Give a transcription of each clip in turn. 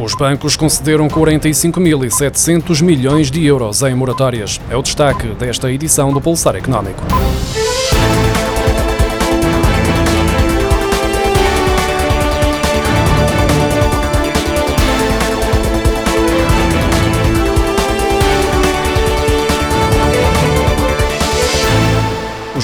Os bancos concederam 45.700 milhões de euros em moratórias. É o destaque desta edição do Pulsar Económico.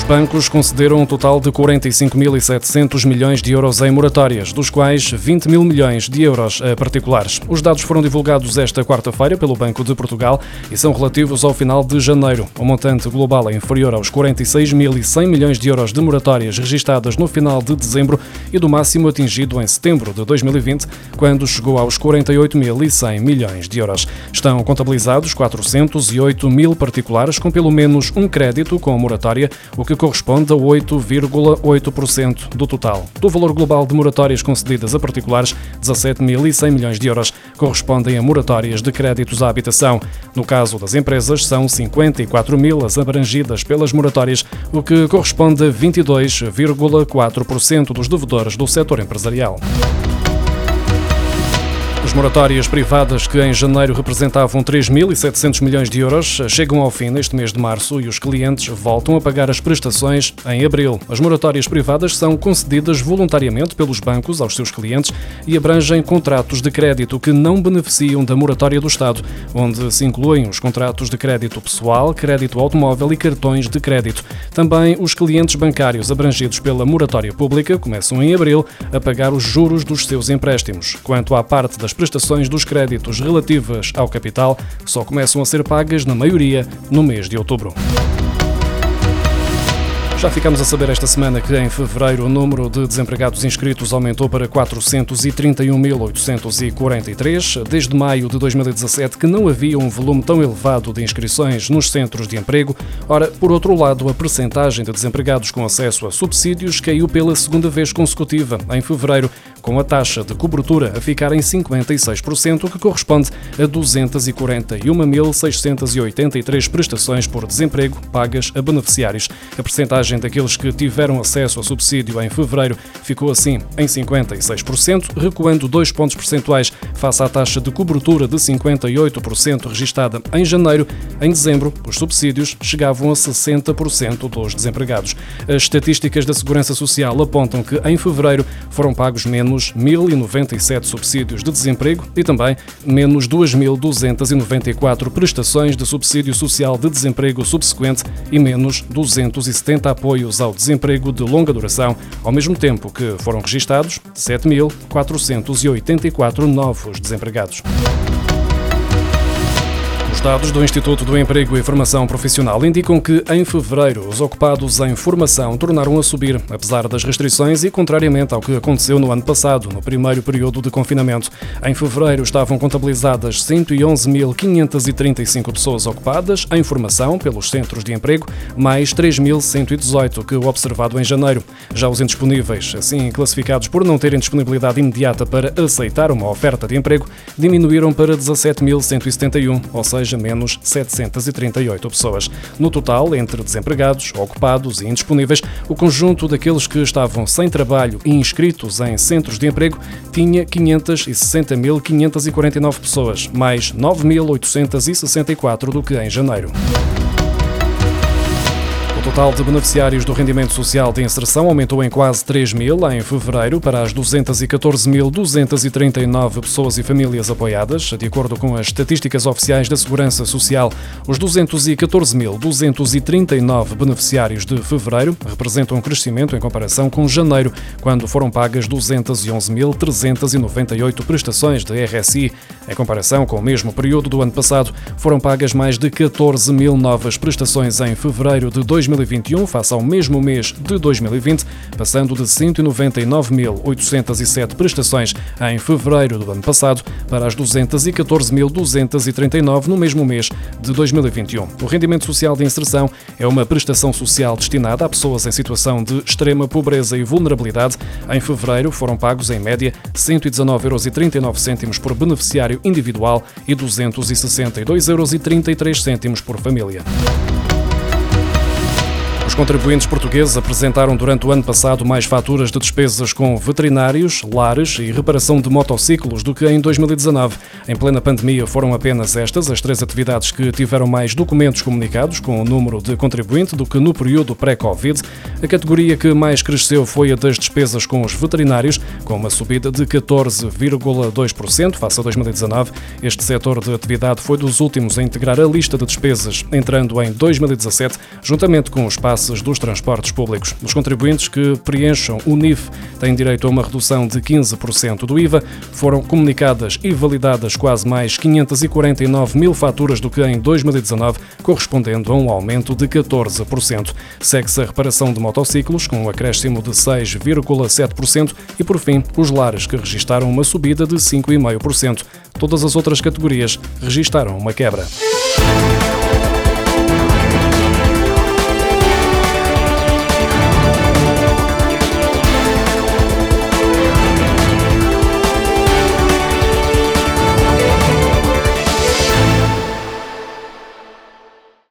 Bancos concederam um total de 45.700 milhões de euros em moratórias, dos quais 20 mil milhões de euros a particulares. Os dados foram divulgados esta quarta-feira pelo Banco de Portugal e são relativos ao final de janeiro. O montante global é inferior aos 46.100 milhões de euros de moratórias registadas no final de dezembro e do máximo atingido em setembro de 2020, quando chegou aos 48.100 milhões de euros. Estão contabilizados 408 mil particulares com pelo menos um crédito com moratória, o que que corresponde a 8,8% do total. Do valor global de moratórias concedidas a particulares, 17.100 milhões de euros correspondem a moratórias de créditos à habitação. No caso das empresas, são 54 mil as abrangidas pelas moratórias, o que corresponde a 22,4% dos devedores do setor empresarial. As moratórias privadas, que em janeiro representavam 3.700 milhões de euros, chegam ao fim neste mês de março e os clientes voltam a pagar as prestações em abril. As moratórias privadas são concedidas voluntariamente pelos bancos aos seus clientes e abrangem contratos de crédito que não beneficiam da moratória do Estado, onde se incluem os contratos de crédito pessoal, crédito automóvel e cartões de crédito. Também os clientes bancários abrangidos pela moratória pública começam em abril a pagar os juros dos seus empréstimos. Quanto à parte das prestações dos créditos relativas ao capital só começam a ser pagas, na maioria, no mês de outubro. Já ficamos a saber esta semana que em fevereiro o número de desempregados inscritos aumentou para 431.843, desde maio de 2017 que não havia um volume tão elevado de inscrições nos centros de emprego. Ora, por outro lado, a percentagem de desempregados com acesso a subsídios caiu pela segunda vez consecutiva em fevereiro, com a taxa de cobertura a ficar em 56%, o que corresponde a 241.683 prestações por desemprego pagas a beneficiários. A percentagem daqueles que tiveram acesso ao subsídio em fevereiro ficou assim em 56%, recuando dois pontos percentuais face à taxa de cobertura de 58% registada em janeiro. Em dezembro, os subsídios chegavam a 60% dos desempregados. As estatísticas da Segurança Social apontam que em fevereiro foram pagos menos menos 1.097 subsídios de desemprego e também menos 2.294 prestações de subsídio social de desemprego subsequente e menos 270 apoios ao desemprego de longa duração, ao mesmo tempo que foram registados 7.484 novos desempregados dados do Instituto do Emprego e Formação Profissional indicam que, em fevereiro, os ocupados em formação tornaram a subir, apesar das restrições e contrariamente ao que aconteceu no ano passado, no primeiro período de confinamento. Em fevereiro estavam contabilizadas 111.535 pessoas ocupadas em formação pelos centros de emprego, mais 3.118 que o observado em janeiro. Já os indisponíveis, assim classificados por não terem disponibilidade imediata para aceitar uma oferta de emprego, diminuíram para 17.171, ou seja, seja menos 738 pessoas. No total, entre desempregados, ocupados e indisponíveis, o conjunto daqueles que estavam sem trabalho e inscritos em centros de emprego tinha 560.549 pessoas, mais 9.864 do que em janeiro total de beneficiários do rendimento social de inserção aumentou em quase 3 mil em fevereiro para as 214.239 pessoas e famílias apoiadas, de acordo com as estatísticas oficiais da Segurança Social. Os 214.239 beneficiários de fevereiro representam um crescimento em comparação com janeiro, quando foram pagas 211.398 prestações de RSI. Em comparação com o mesmo período do ano passado, foram pagas mais de 14 mil novas prestações em fevereiro de 2020 2021 face ao mesmo mês de 2020, passando de 199.807 prestações em fevereiro do ano passado para as 214.239 no mesmo mês de 2021. O rendimento social de inserção é uma prestação social destinada a pessoas em situação de extrema pobreza e vulnerabilidade. Em fevereiro foram pagos, em média, 119,39 euros por beneficiário individual e 262,33 euros por família. Os contribuintes portugueses apresentaram durante o ano passado mais faturas de despesas com veterinários, lares e reparação de motociclos do que em 2019. Em plena pandemia, foram apenas estas as três atividades que tiveram mais documentos comunicados com o número de contribuinte do que no período pré-Covid. A categoria que mais cresceu foi a das despesas com os veterinários, com uma subida de 14,2% face a 2019. Este setor de atividade foi dos últimos a integrar a lista de despesas, entrando em 2017, juntamente com os dos transportes públicos. Os contribuintes que preencham o NIF têm direito a uma redução de 15% do IVA. Foram comunicadas e validadas quase mais 549 mil faturas do que em 2019, correspondendo a um aumento de 14%. Segue-se a reparação de motociclos, com um acréscimo de 6,7%, e, por fim, os lares, que registaram uma subida de 5,5%. Todas as outras categorias registaram uma quebra.